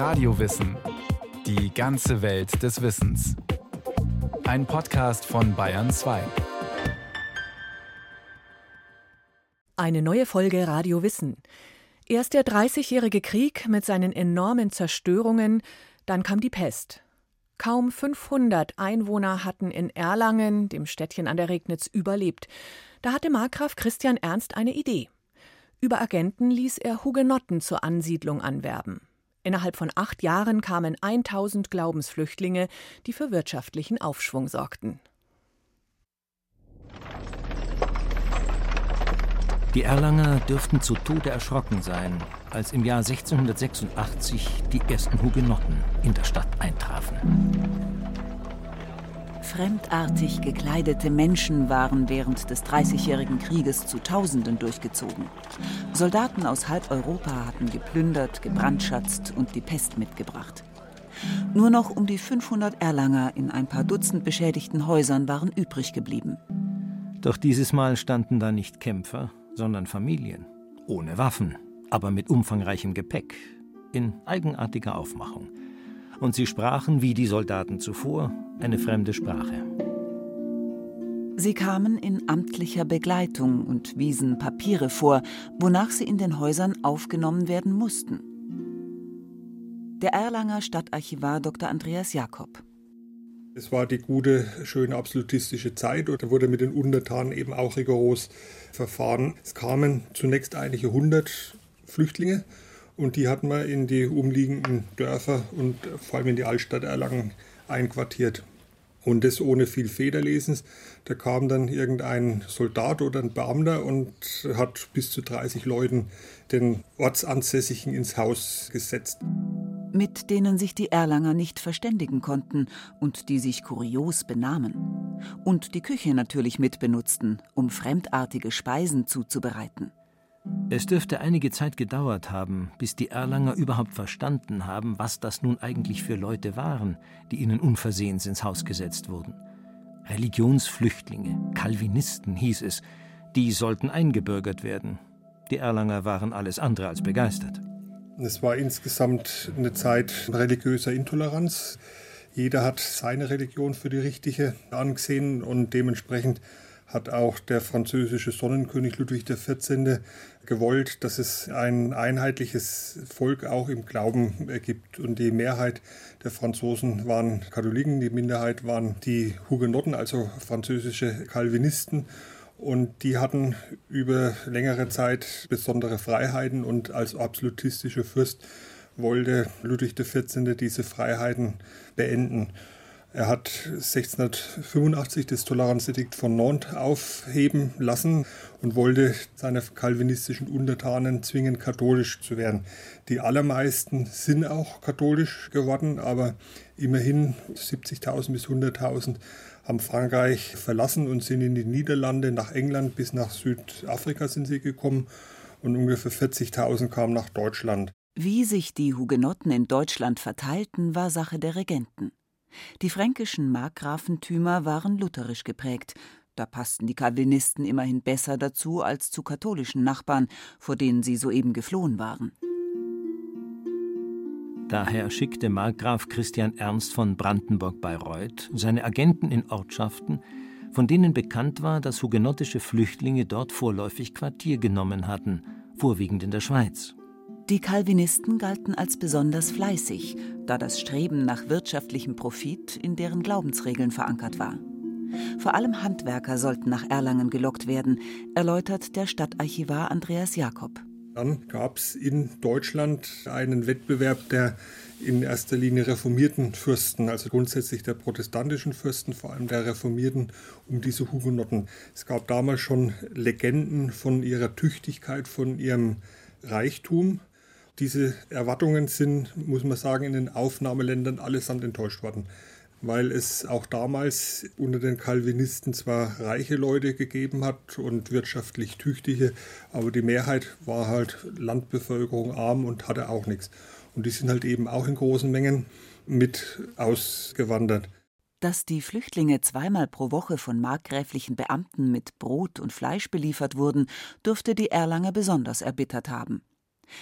Radiowissen. Die ganze Welt des Wissens. Ein Podcast von Bayern 2. Eine neue Folge Radio Wissen. Erst der Dreißigjährige Krieg mit seinen enormen Zerstörungen, dann kam die Pest. Kaum 500 Einwohner hatten in Erlangen, dem Städtchen an der Regnitz, überlebt. Da hatte Markgraf Christian Ernst eine Idee. Über Agenten ließ er Hugenotten zur Ansiedlung anwerben. Innerhalb von acht Jahren kamen 1000 Glaubensflüchtlinge, die für wirtschaftlichen Aufschwung sorgten. Die Erlanger dürften zu Tode erschrocken sein, als im Jahr 1686 die ersten Hugenotten in der Stadt eintrafen. Fremdartig gekleidete Menschen waren während des Dreißigjährigen Krieges zu Tausenden durchgezogen. Soldaten aus halb Europa hatten geplündert, gebrandschatzt und die Pest mitgebracht. Nur noch um die 500 Erlanger in ein paar Dutzend beschädigten Häusern waren übrig geblieben. Doch dieses Mal standen da nicht Kämpfer, sondern Familien. Ohne Waffen, aber mit umfangreichem Gepäck. In eigenartiger Aufmachung und sie sprachen wie die Soldaten zuvor eine fremde Sprache. Sie kamen in amtlicher Begleitung und wiesen Papiere vor, wonach sie in den Häusern aufgenommen werden mussten. Der Erlanger Stadtarchivar Dr. Andreas Jakob. Es war die gute, schöne absolutistische Zeit und da wurde mit den Untertanen eben auch rigoros verfahren. Es kamen zunächst einige hundert Flüchtlinge und die hat man in die umliegenden Dörfer und vor allem in die Altstadt Erlangen einquartiert. Und das ohne viel Federlesens. Da kam dann irgendein Soldat oder ein Beamter und hat bis zu 30 Leuten den Ortsansässigen ins Haus gesetzt. Mit denen sich die Erlanger nicht verständigen konnten und die sich kurios benahmen. Und die Küche natürlich mitbenutzten, um fremdartige Speisen zuzubereiten. Es dürfte einige Zeit gedauert haben, bis die Erlanger überhaupt verstanden haben, was das nun eigentlich für Leute waren, die ihnen unversehens ins Haus gesetzt wurden. Religionsflüchtlinge, Calvinisten hieß es, die sollten eingebürgert werden. Die Erlanger waren alles andere als begeistert. Es war insgesamt eine Zeit religiöser Intoleranz. Jeder hat seine Religion für die richtige angesehen und dementsprechend hat auch der französische Sonnenkönig Ludwig XIV. gewollt, dass es ein einheitliches Volk auch im Glauben gibt. Und die Mehrheit der Franzosen waren Katholiken, die Minderheit waren die Hugenotten, also französische Calvinisten. Und die hatten über längere Zeit besondere Freiheiten und als absolutistischer Fürst wollte Ludwig XIV. diese Freiheiten beenden. Er hat 1685 das Toleranzedikt von Nantes aufheben lassen und wollte seine kalvinistischen Untertanen zwingen, katholisch zu werden. Die allermeisten sind auch katholisch geworden, aber immerhin 70.000 bis 100.000 haben Frankreich verlassen und sind in die Niederlande, nach England bis nach Südafrika sind sie gekommen und ungefähr 40.000 kamen nach Deutschland. Wie sich die Hugenotten in Deutschland verteilten, war Sache der Regenten. Die fränkischen Markgrafentümer waren lutherisch geprägt. Da passten die Calvinisten immerhin besser dazu als zu katholischen Nachbarn, vor denen sie soeben geflohen waren. Daher schickte Markgraf Christian Ernst von Brandenburg-Bayreuth seine Agenten in Ortschaften, von denen bekannt war, dass hugenottische Flüchtlinge dort vorläufig Quartier genommen hatten, vorwiegend in der Schweiz. Die Calvinisten galten als besonders fleißig, da das Streben nach wirtschaftlichem Profit in deren Glaubensregeln verankert war. Vor allem Handwerker sollten nach Erlangen gelockt werden, erläutert der Stadtarchivar Andreas Jakob. Dann gab es in Deutschland einen Wettbewerb der in erster Linie reformierten Fürsten, also grundsätzlich der protestantischen Fürsten, vor allem der reformierten, um diese Hugenotten. Es gab damals schon Legenden von ihrer Tüchtigkeit, von ihrem Reichtum. Diese Erwartungen sind, muss man sagen, in den Aufnahmeländern allesamt enttäuscht worden, weil es auch damals unter den Calvinisten zwar reiche Leute gegeben hat und wirtschaftlich tüchtige, aber die Mehrheit war halt Landbevölkerung arm und hatte auch nichts. Und die sind halt eben auch in großen Mengen mit ausgewandert. Dass die Flüchtlinge zweimal pro Woche von markgräflichen Beamten mit Brot und Fleisch beliefert wurden, dürfte die Erlanger besonders erbittert haben.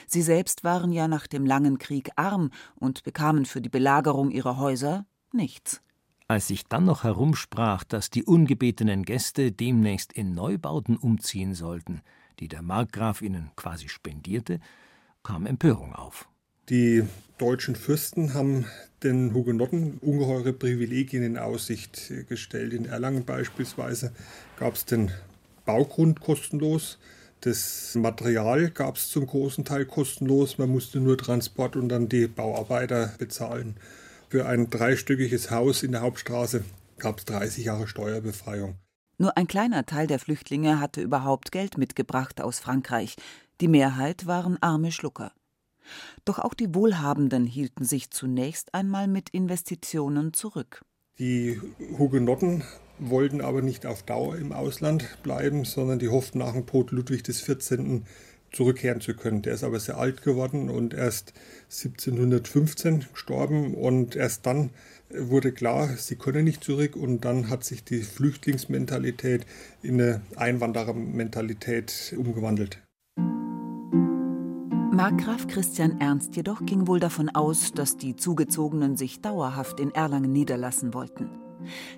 Sie selbst waren ja nach dem langen Krieg arm und bekamen für die Belagerung ihrer Häuser nichts. Als sich dann noch herumsprach, dass die ungebetenen Gäste demnächst in Neubauten umziehen sollten, die der Markgraf ihnen quasi spendierte, kam Empörung auf. Die deutschen Fürsten haben den Hugenotten ungeheure Privilegien in Aussicht gestellt. In Erlangen beispielsweise gab es den Baugrund kostenlos. Das Material gab es zum großen Teil kostenlos. Man musste nur Transport und dann die Bauarbeiter bezahlen. Für ein dreistöckiges Haus in der Hauptstraße gab es 30 Jahre Steuerbefreiung. Nur ein kleiner Teil der Flüchtlinge hatte überhaupt Geld mitgebracht aus Frankreich. Die Mehrheit waren arme Schlucker. Doch auch die Wohlhabenden hielten sich zunächst einmal mit Investitionen zurück. Die Hugenotten wollten aber nicht auf Dauer im Ausland bleiben, sondern die hofften nach dem Tod Ludwig XIV. zurückkehren zu können. Der ist aber sehr alt geworden und erst 1715 gestorben und erst dann wurde klar, sie können nicht zurück und dann hat sich die Flüchtlingsmentalität in eine Einwanderermentalität umgewandelt. Markgraf Christian Ernst jedoch ging wohl davon aus, dass die Zugezogenen sich dauerhaft in Erlangen niederlassen wollten.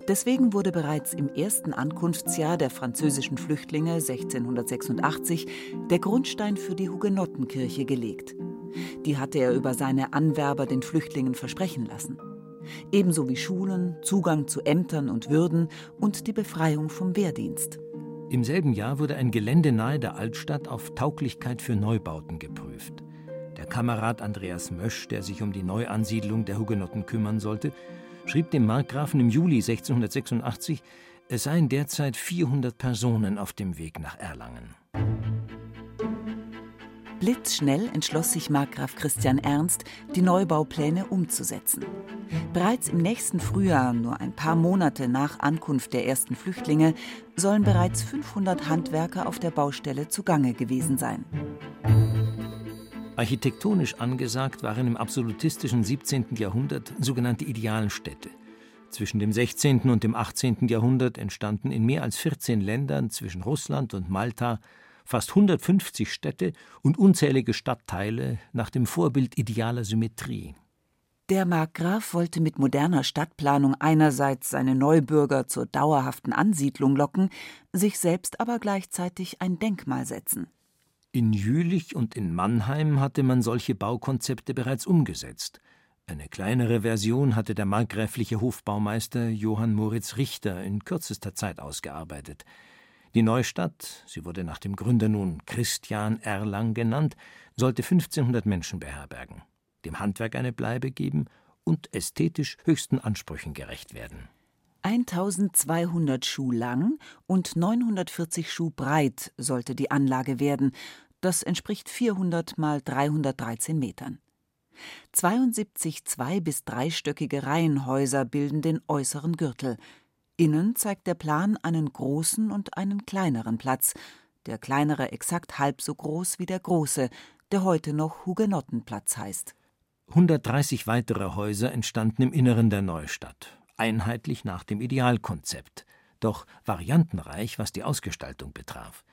Deswegen wurde bereits im ersten Ankunftsjahr der französischen Flüchtlinge 1686 der Grundstein für die Hugenottenkirche gelegt. Die hatte er über seine Anwerber den Flüchtlingen versprechen lassen. Ebenso wie Schulen, Zugang zu Ämtern und Würden und die Befreiung vom Wehrdienst. Im selben Jahr wurde ein Gelände nahe der Altstadt auf Tauglichkeit für Neubauten geprüft. Der Kamerad Andreas Mösch, der sich um die Neuansiedlung der Hugenotten kümmern sollte, schrieb dem Markgrafen im Juli 1686, es seien derzeit 400 Personen auf dem Weg nach Erlangen. Blitzschnell entschloss sich Markgraf Christian Ernst, die Neubaupläne umzusetzen. Bereits im nächsten Frühjahr, nur ein paar Monate nach Ankunft der ersten Flüchtlinge, sollen bereits 500 Handwerker auf der Baustelle zugange gewesen sein. Architektonisch angesagt waren im absolutistischen 17. Jahrhundert sogenannte Idealstädte. Zwischen dem 16. und dem 18. Jahrhundert entstanden in mehr als 14 Ländern zwischen Russland und Malta fast 150 Städte und unzählige Stadtteile nach dem Vorbild idealer Symmetrie. Der Markgraf wollte mit moderner Stadtplanung einerseits seine Neubürger zur dauerhaften Ansiedlung locken, sich selbst aber gleichzeitig ein Denkmal setzen. In Jülich und in Mannheim hatte man solche Baukonzepte bereits umgesetzt. Eine kleinere Version hatte der markgräfliche Hofbaumeister Johann Moritz Richter in kürzester Zeit ausgearbeitet. Die Neustadt, sie wurde nach dem Gründer nun Christian Erlang genannt, sollte 1500 Menschen beherbergen, dem Handwerk eine Bleibe geben und ästhetisch höchsten Ansprüchen gerecht werden. 1200 Schuh lang und 940 Schuh breit sollte die Anlage werden. Das entspricht 400 mal 313 Metern. 72 zwei- bis dreistöckige Reihenhäuser bilden den äußeren Gürtel. Innen zeigt der Plan einen großen und einen kleineren Platz, der kleinere exakt halb so groß wie der große, der heute noch Hugenottenplatz heißt. 130 weitere Häuser entstanden im Inneren der Neustadt, einheitlich nach dem Idealkonzept, doch variantenreich, was die Ausgestaltung betraf.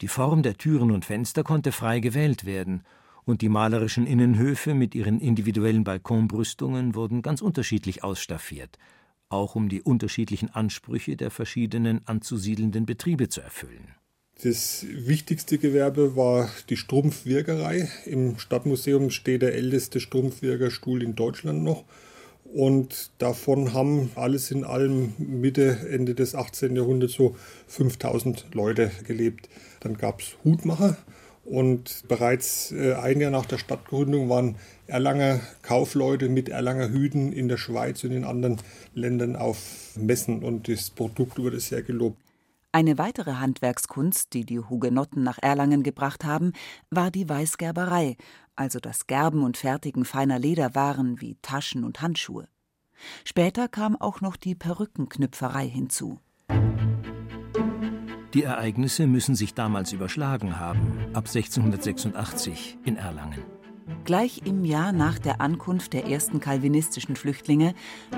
Die Form der Türen und Fenster konnte frei gewählt werden, und die malerischen Innenhöfe mit ihren individuellen Balkonbrüstungen wurden ganz unterschiedlich ausstaffiert, auch um die unterschiedlichen Ansprüche der verschiedenen anzusiedelnden Betriebe zu erfüllen. Das wichtigste Gewerbe war die Strumpfwirkerei. Im Stadtmuseum steht der älteste Strumpfwirkerstuhl in Deutschland noch. Und davon haben alles in allem Mitte, Ende des 18. Jahrhunderts so 5000 Leute gelebt. Dann gab es Hutmacher, und bereits äh, ein Jahr nach der Stadtgründung waren Erlanger Kaufleute mit Erlanger Hüten in der Schweiz und in anderen Ländern auf Messen und das Produkt wurde sehr gelobt. Eine weitere Handwerkskunst, die die Hugenotten nach Erlangen gebracht haben, war die Weißgerberei, also das Gerben und Fertigen feiner Lederwaren wie Taschen und Handschuhe. Später kam auch noch die Perückenknüpferei hinzu. Die Ereignisse müssen sich damals überschlagen haben, ab 1686 in Erlangen. Gleich im Jahr nach der Ankunft der ersten kalvinistischen Flüchtlinge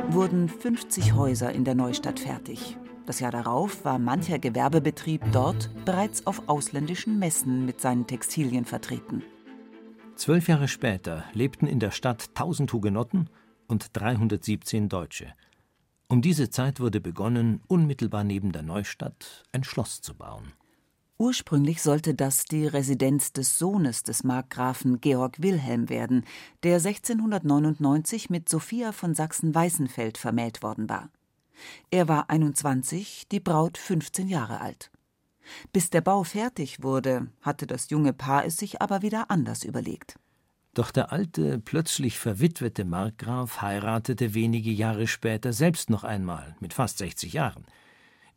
wurden 50 Häuser in der Neustadt fertig. Das Jahr darauf war mancher Gewerbebetrieb dort bereits auf ausländischen Messen mit seinen Textilien vertreten. Zwölf Jahre später lebten in der Stadt 1000 Hugenotten und 317 Deutsche. Um diese Zeit wurde begonnen, unmittelbar neben der Neustadt ein Schloss zu bauen. Ursprünglich sollte das die Residenz des Sohnes des Markgrafen Georg Wilhelm werden, der 1699 mit Sophia von Sachsen-Weißenfeld vermählt worden war. Er war 21, die Braut 15 Jahre alt. Bis der Bau fertig wurde, hatte das junge Paar es sich aber wieder anders überlegt. Doch der alte, plötzlich verwitwete Markgraf heiratete wenige Jahre später selbst noch einmal, mit fast 60 Jahren.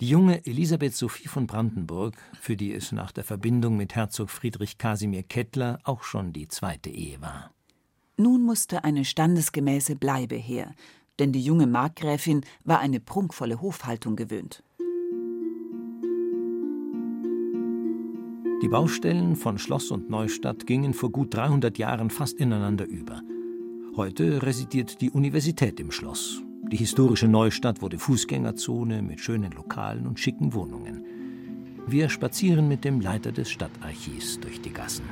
Die junge Elisabeth Sophie von Brandenburg, für die es nach der Verbindung mit Herzog Friedrich Kasimir Kettler auch schon die zweite Ehe war. Nun musste eine standesgemäße Bleibe her, denn die junge Markgräfin war eine prunkvolle Hofhaltung gewöhnt. Die Baustellen von Schloss und Neustadt gingen vor gut 300 Jahren fast ineinander über. Heute residiert die Universität im Schloss. Die historische Neustadt wurde Fußgängerzone mit schönen Lokalen und schicken Wohnungen. Wir spazieren mit dem Leiter des Stadtarchivs durch die Gassen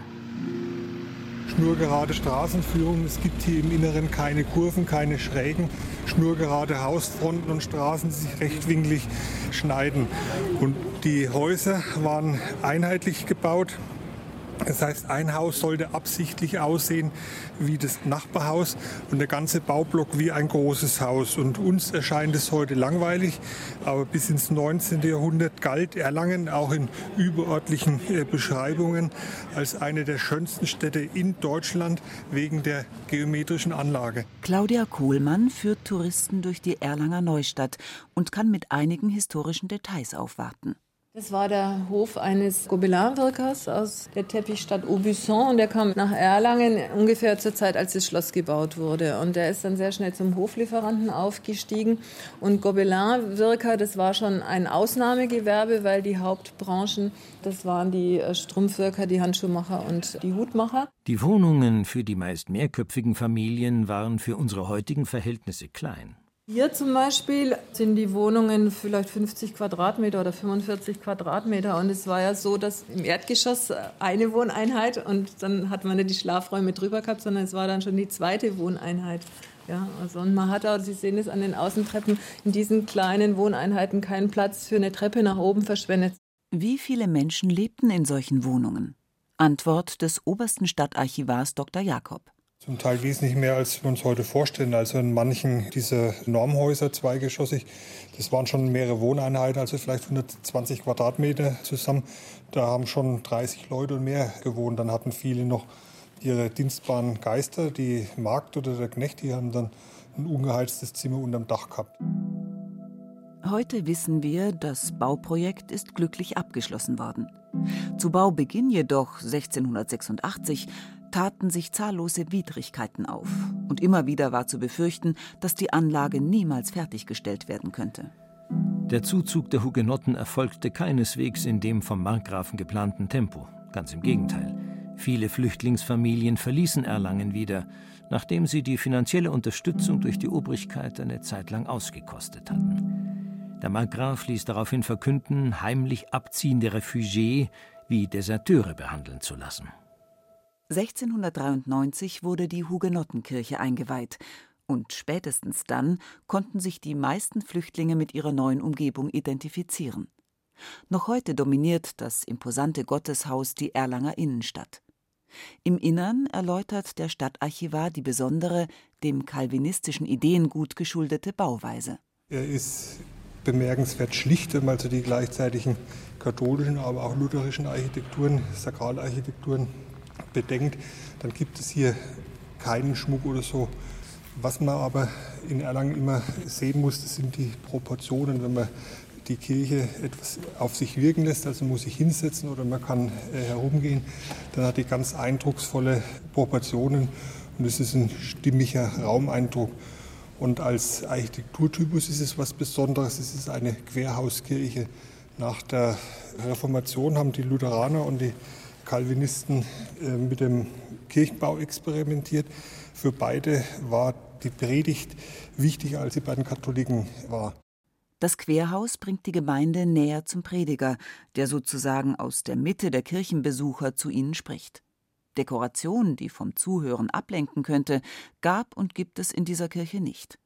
schnurgerade Straßenführung. Es gibt hier im Inneren keine Kurven, keine Schrägen, schnurgerade Hausfronten und Straßen, die sich rechtwinklig schneiden. Und die Häuser waren einheitlich gebaut. Das heißt, ein Haus sollte absichtlich aussehen wie das Nachbarhaus und der ganze Baublock wie ein großes Haus. Und uns erscheint es heute langweilig, aber bis ins 19. Jahrhundert galt Erlangen auch in überörtlichen äh, Beschreibungen als eine der schönsten Städte in Deutschland wegen der geometrischen Anlage. Claudia Kohlmann führt Touristen durch die Erlanger Neustadt und kann mit einigen historischen Details aufwarten. Das war der Hof eines Gobelin-Wirkers aus der Teppichstadt Aubusson und der kam nach Erlangen ungefähr zur Zeit, als das Schloss gebaut wurde. Und der ist dann sehr schnell zum Hoflieferanten aufgestiegen. Und Gobelin-Wirker, das war schon ein Ausnahmegewerbe, weil die Hauptbranchen, das waren die äh, Strumpfwirker, die Handschuhmacher und die Hutmacher. Die Wohnungen für die meist mehrköpfigen Familien waren für unsere heutigen Verhältnisse klein. Hier zum Beispiel sind die Wohnungen vielleicht 50 Quadratmeter oder 45 Quadratmeter. Und es war ja so, dass im Erdgeschoss eine Wohneinheit und dann hat man nicht die Schlafräume drüber gehabt, sondern es war dann schon die zweite Wohneinheit. Ja, also und man hat auch, Sie sehen es an den Außentreppen, in diesen kleinen Wohneinheiten keinen Platz für eine Treppe nach oben verschwendet. Wie viele Menschen lebten in solchen Wohnungen? Antwort des obersten Stadtarchivars Dr. Jakob. Zum Teil wesentlich mehr, als wir uns heute vorstellen. Also in manchen dieser Normhäuser zweigeschossig, das waren schon mehrere Wohneinheiten, also vielleicht 120 Quadratmeter zusammen. Da haben schon 30 Leute und mehr gewohnt. Dann hatten viele noch ihre dienstbaren Geister, die Magd oder der Knecht, die haben dann ein ungeheiztes Zimmer unterm Dach gehabt. Heute wissen wir, das Bauprojekt ist glücklich abgeschlossen worden. Zu Baubeginn jedoch 1686 taten sich zahllose Widrigkeiten auf, und immer wieder war zu befürchten, dass die Anlage niemals fertiggestellt werden könnte. Der Zuzug der Hugenotten erfolgte keineswegs in dem vom Markgrafen geplanten Tempo, ganz im Gegenteil. Viele Flüchtlingsfamilien verließen Erlangen wieder, nachdem sie die finanzielle Unterstützung durch die Obrigkeit eine Zeit lang ausgekostet hatten. Der Markgraf ließ daraufhin verkünden, heimlich abziehende Refugiés wie Deserteure behandeln zu lassen. 1693 wurde die Hugenottenkirche eingeweiht, und spätestens dann konnten sich die meisten Flüchtlinge mit ihrer neuen Umgebung identifizieren. Noch heute dominiert das imposante Gotteshaus die Erlanger Innenstadt. Im Innern erläutert der Stadtarchivar die besondere, dem kalvinistischen Ideengut geschuldete Bauweise. Er ist bemerkenswert schlicht, wenn man also die gleichzeitigen katholischen, aber auch lutherischen Architekturen, Sakralarchitekturen bedenkt, dann gibt es hier keinen Schmuck oder so. Was man aber in Erlangen immer sehen muss, das sind die Proportionen. Wenn man die Kirche etwas auf sich wirken lässt, also muss sich hinsetzen oder man kann äh, herumgehen, dann hat die ganz eindrucksvolle Proportionen und es ist ein stimmiger Raumeindruck. Und als Architekturtypus ist es was Besonderes. Es ist eine Querhauskirche. Nach der Reformation haben die Lutheraner und die Calvinisten äh, mit dem Kirchenbau experimentiert. Für beide war die Predigt wichtiger, als sie bei den Katholiken war. Das Querhaus bringt die Gemeinde näher zum Prediger, der sozusagen aus der Mitte der Kirchenbesucher zu ihnen spricht. Dekoration, die vom Zuhören ablenken könnte, gab und gibt es in dieser Kirche nicht.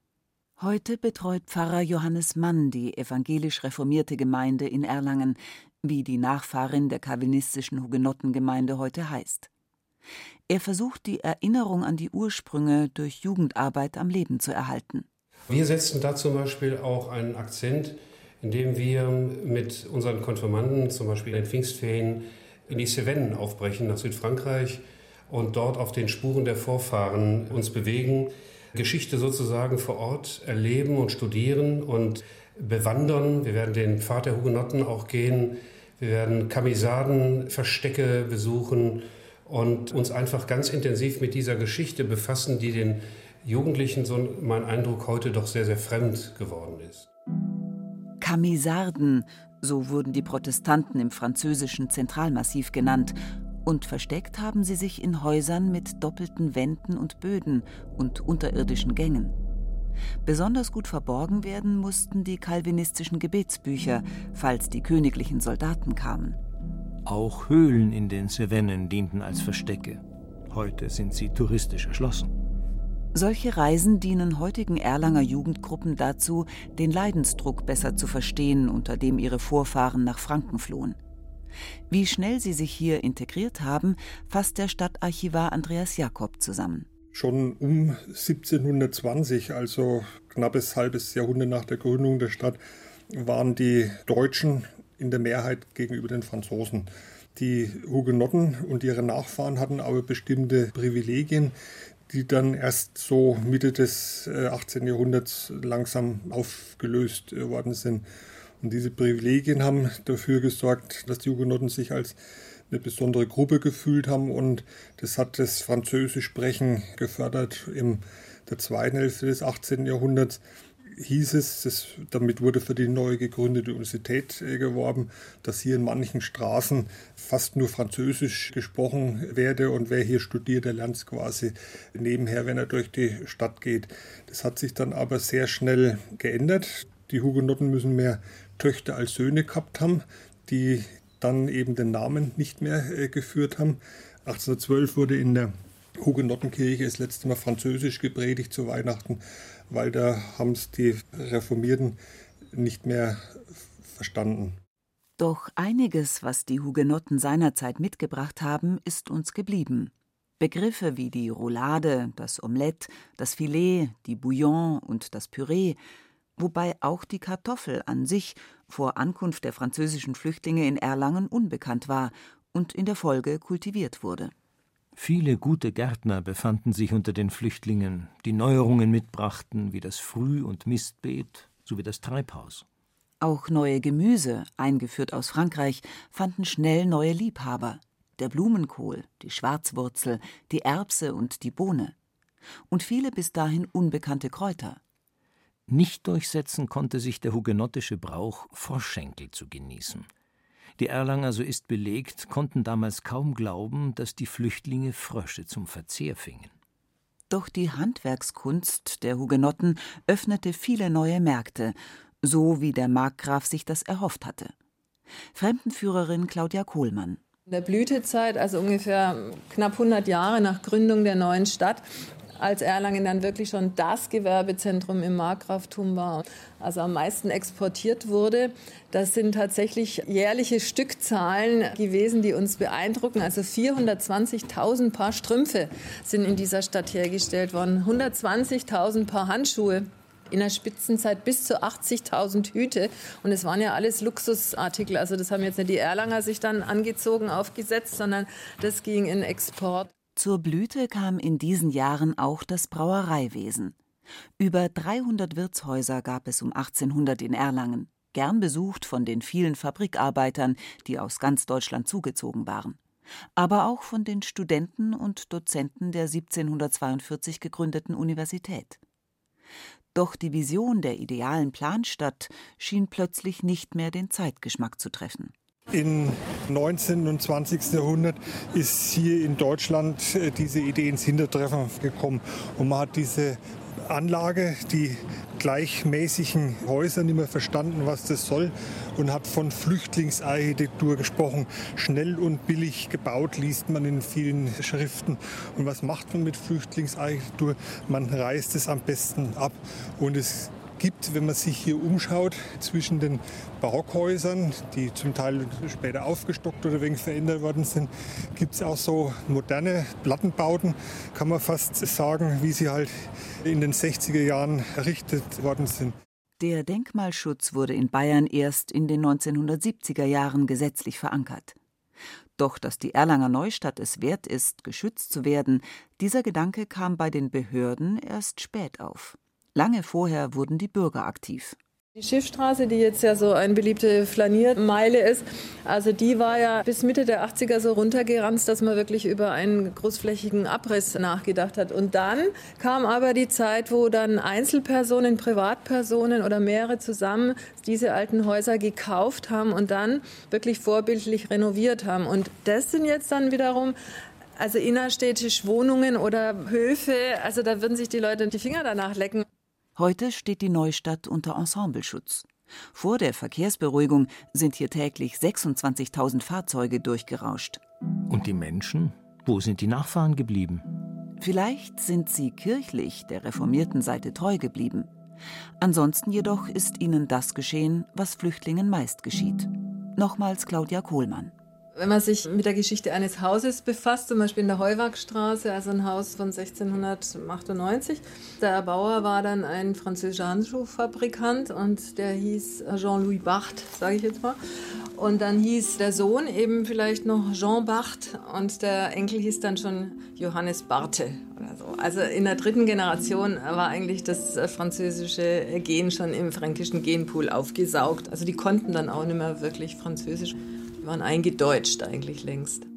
Heute betreut Pfarrer Johannes Mann die evangelisch reformierte Gemeinde in Erlangen, wie die Nachfahrin der calvinistischen Hugenottengemeinde heute heißt. Er versucht die Erinnerung an die Ursprünge durch Jugendarbeit am Leben zu erhalten. Wir setzen da zum Beispiel auch einen Akzent, indem wir mit unseren Konfirmanden zum Beispiel in den Pfingstferien in die Cevennen aufbrechen nach Südfrankreich und dort auf den Spuren der Vorfahren uns bewegen, Geschichte sozusagen vor Ort erleben und studieren und bewandern. Wir werden den Pfad der Hugenotten auch gehen. Wir werden Kamisadenverstecke besuchen und uns einfach ganz intensiv mit dieser Geschichte befassen, die den Jugendlichen, so mein Eindruck, heute doch sehr, sehr fremd geworden ist. Camisarden, so wurden die Protestanten im französischen Zentralmassiv genannt, und versteckt haben sie sich in Häusern mit doppelten Wänden und Böden und unterirdischen Gängen. Besonders gut verborgen werden mussten die kalvinistischen Gebetsbücher, falls die königlichen Soldaten kamen. Auch Höhlen in den Cevennen dienten als Verstecke. Heute sind sie touristisch erschlossen. Solche Reisen dienen heutigen Erlanger Jugendgruppen dazu, den Leidensdruck besser zu verstehen, unter dem ihre Vorfahren nach Franken flohen. Wie schnell sie sich hier integriert haben, fasst der Stadtarchivar Andreas Jakob zusammen. Schon um 1720, also knappes halbes Jahrhundert nach der Gründung der Stadt, waren die Deutschen in der Mehrheit gegenüber den Franzosen. Die Hugenotten und ihre Nachfahren hatten aber bestimmte Privilegien, die dann erst so Mitte des 18. Äh, Jahrhunderts langsam aufgelöst äh, worden sind. Und diese Privilegien haben dafür gesorgt, dass die Hugenotten sich als eine besondere Gruppe gefühlt haben und das hat das Französisch Sprechen gefördert. In der zweiten Hälfte des 18. Jahrhunderts hieß es, das, damit wurde für die neu gegründete Universität äh, geworben, dass hier in manchen Straßen fast nur Französisch gesprochen werde und wer hier studiert, der lernt es quasi nebenher, wenn er durch die Stadt geht. Das hat sich dann aber sehr schnell geändert. Die Hugenotten müssen mehr Töchter als Söhne gehabt haben, die dann eben den Namen nicht mehr äh, geführt haben. 1812 wurde in der Hugenottenkirche das letzte Mal Französisch gepredigt zu Weihnachten, weil da haben es die Reformierten nicht mehr verstanden. Doch einiges, was die Hugenotten seinerzeit mitgebracht haben, ist uns geblieben. Begriffe wie die Roulade, das Omelette, das Filet, die Bouillon und das Püree wobei auch die Kartoffel an sich vor Ankunft der französischen Flüchtlinge in Erlangen unbekannt war und in der Folge kultiviert wurde. Viele gute Gärtner befanden sich unter den Flüchtlingen, die Neuerungen mitbrachten, wie das Früh- und Mistbeet sowie das Treibhaus. Auch neue Gemüse, eingeführt aus Frankreich, fanden schnell neue Liebhaber. Der Blumenkohl, die Schwarzwurzel, die Erbse und die Bohne. Und viele bis dahin unbekannte Kräuter. Nicht durchsetzen konnte sich der hugenottische Brauch, Froschschenkel zu genießen. Die Erlanger, so ist belegt, konnten damals kaum glauben, dass die Flüchtlinge Frösche zum Verzehr fingen. Doch die Handwerkskunst der Hugenotten öffnete viele neue Märkte, so wie der Markgraf sich das erhofft hatte. Fremdenführerin Claudia Kohlmann. In der Blütezeit, also ungefähr knapp 100 Jahre nach Gründung der neuen Stadt, als Erlangen dann wirklich schon das Gewerbezentrum im Markgraftum war, also am meisten exportiert wurde. Das sind tatsächlich jährliche Stückzahlen gewesen, die uns beeindrucken. Also 420.000 Paar Strümpfe sind in dieser Stadt hergestellt worden, 120.000 Paar Handschuhe in der Spitzenzeit bis zu 80.000 Hüte. Und es waren ja alles Luxusartikel. Also das haben jetzt nicht die Erlanger sich dann angezogen, aufgesetzt, sondern das ging in Export. Zur Blüte kam in diesen Jahren auch das Brauereiwesen. Über 300 Wirtshäuser gab es um 1800 in Erlangen, gern besucht von den vielen Fabrikarbeitern, die aus ganz Deutschland zugezogen waren, aber auch von den Studenten und Dozenten der 1742 gegründeten Universität. Doch die Vision der idealen Planstadt schien plötzlich nicht mehr den Zeitgeschmack zu treffen. Im 19. und 20. Jahrhundert ist hier in Deutschland äh, diese Idee ins Hintertreffen gekommen und man hat diese Anlage, die gleichmäßigen Häuser, nicht mehr verstanden, was das soll und hat von Flüchtlingsarchitektur gesprochen. Schnell und billig gebaut, liest man in vielen Schriften. Und was macht man mit Flüchtlingsarchitektur? Man reißt es am besten ab und es gibt, wenn man sich hier umschaut, zwischen den Barockhäusern, die zum Teil später aufgestockt oder wegen verändert worden sind, gibt es auch so moderne Plattenbauten, kann man fast sagen, wie sie halt in den 60er Jahren errichtet worden sind. Der Denkmalschutz wurde in Bayern erst in den 1970er Jahren gesetzlich verankert. Doch dass die Erlanger Neustadt es wert ist, geschützt zu werden, dieser Gedanke kam bei den Behörden erst spät auf. Lange vorher wurden die Bürger aktiv. Die Schiffstraße, die jetzt ja so eine beliebte Flaniermeile ist, also die war ja bis Mitte der 80er so runtergeranzt, dass man wirklich über einen großflächigen Abriss nachgedacht hat. Und dann kam aber die Zeit, wo dann Einzelpersonen, Privatpersonen oder mehrere zusammen diese alten Häuser gekauft haben und dann wirklich vorbildlich renoviert haben. Und das sind jetzt dann wiederum also innerstädtische Wohnungen oder Höfe, also da würden sich die Leute die Finger danach lecken. Heute steht die Neustadt unter Ensembleschutz. Vor der Verkehrsberuhigung sind hier täglich 26.000 Fahrzeuge durchgerauscht. Und die Menschen? Wo sind die Nachfahren geblieben? Vielleicht sind sie kirchlich der reformierten Seite treu geblieben. Ansonsten jedoch ist ihnen das geschehen, was Flüchtlingen meist geschieht. Nochmals Claudia Kohlmann. Wenn man sich mit der Geschichte eines Hauses befasst, zum Beispiel in der Heuwagstraße, also ein Haus von 1698, der Erbauer war dann ein französischer Handschuhfabrikant und der hieß Jean-Louis Barthes, sage ich jetzt mal. Und dann hieß der Sohn eben vielleicht noch Jean Barthes und der Enkel hieß dann schon Johannes Barthe oder so. Also in der dritten Generation war eigentlich das französische Gen schon im fränkischen Genpool aufgesaugt. Also die konnten dann auch nicht mehr wirklich Französisch waren eingedeutscht eigentlich längst.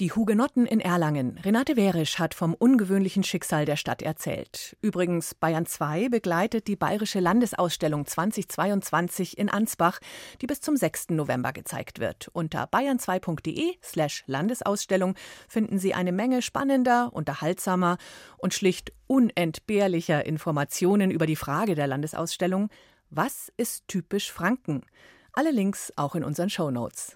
Die Hugenotten in Erlangen. Renate Werisch hat vom ungewöhnlichen Schicksal der Stadt erzählt. Übrigens, Bayern 2 begleitet die Bayerische Landesausstellung 2022 in Ansbach, die bis zum 6. November gezeigt wird. Unter bayern2.de slash Landesausstellung finden Sie eine Menge spannender, unterhaltsamer und schlicht unentbehrlicher Informationen über die Frage der Landesausstellung Was ist typisch Franken? Alle Links auch in unseren Show Notes.